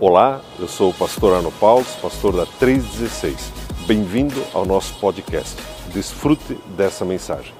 Olá, eu sou o pastor Arno Paulo, pastor da 316. Bem-vindo ao nosso podcast. Desfrute dessa mensagem.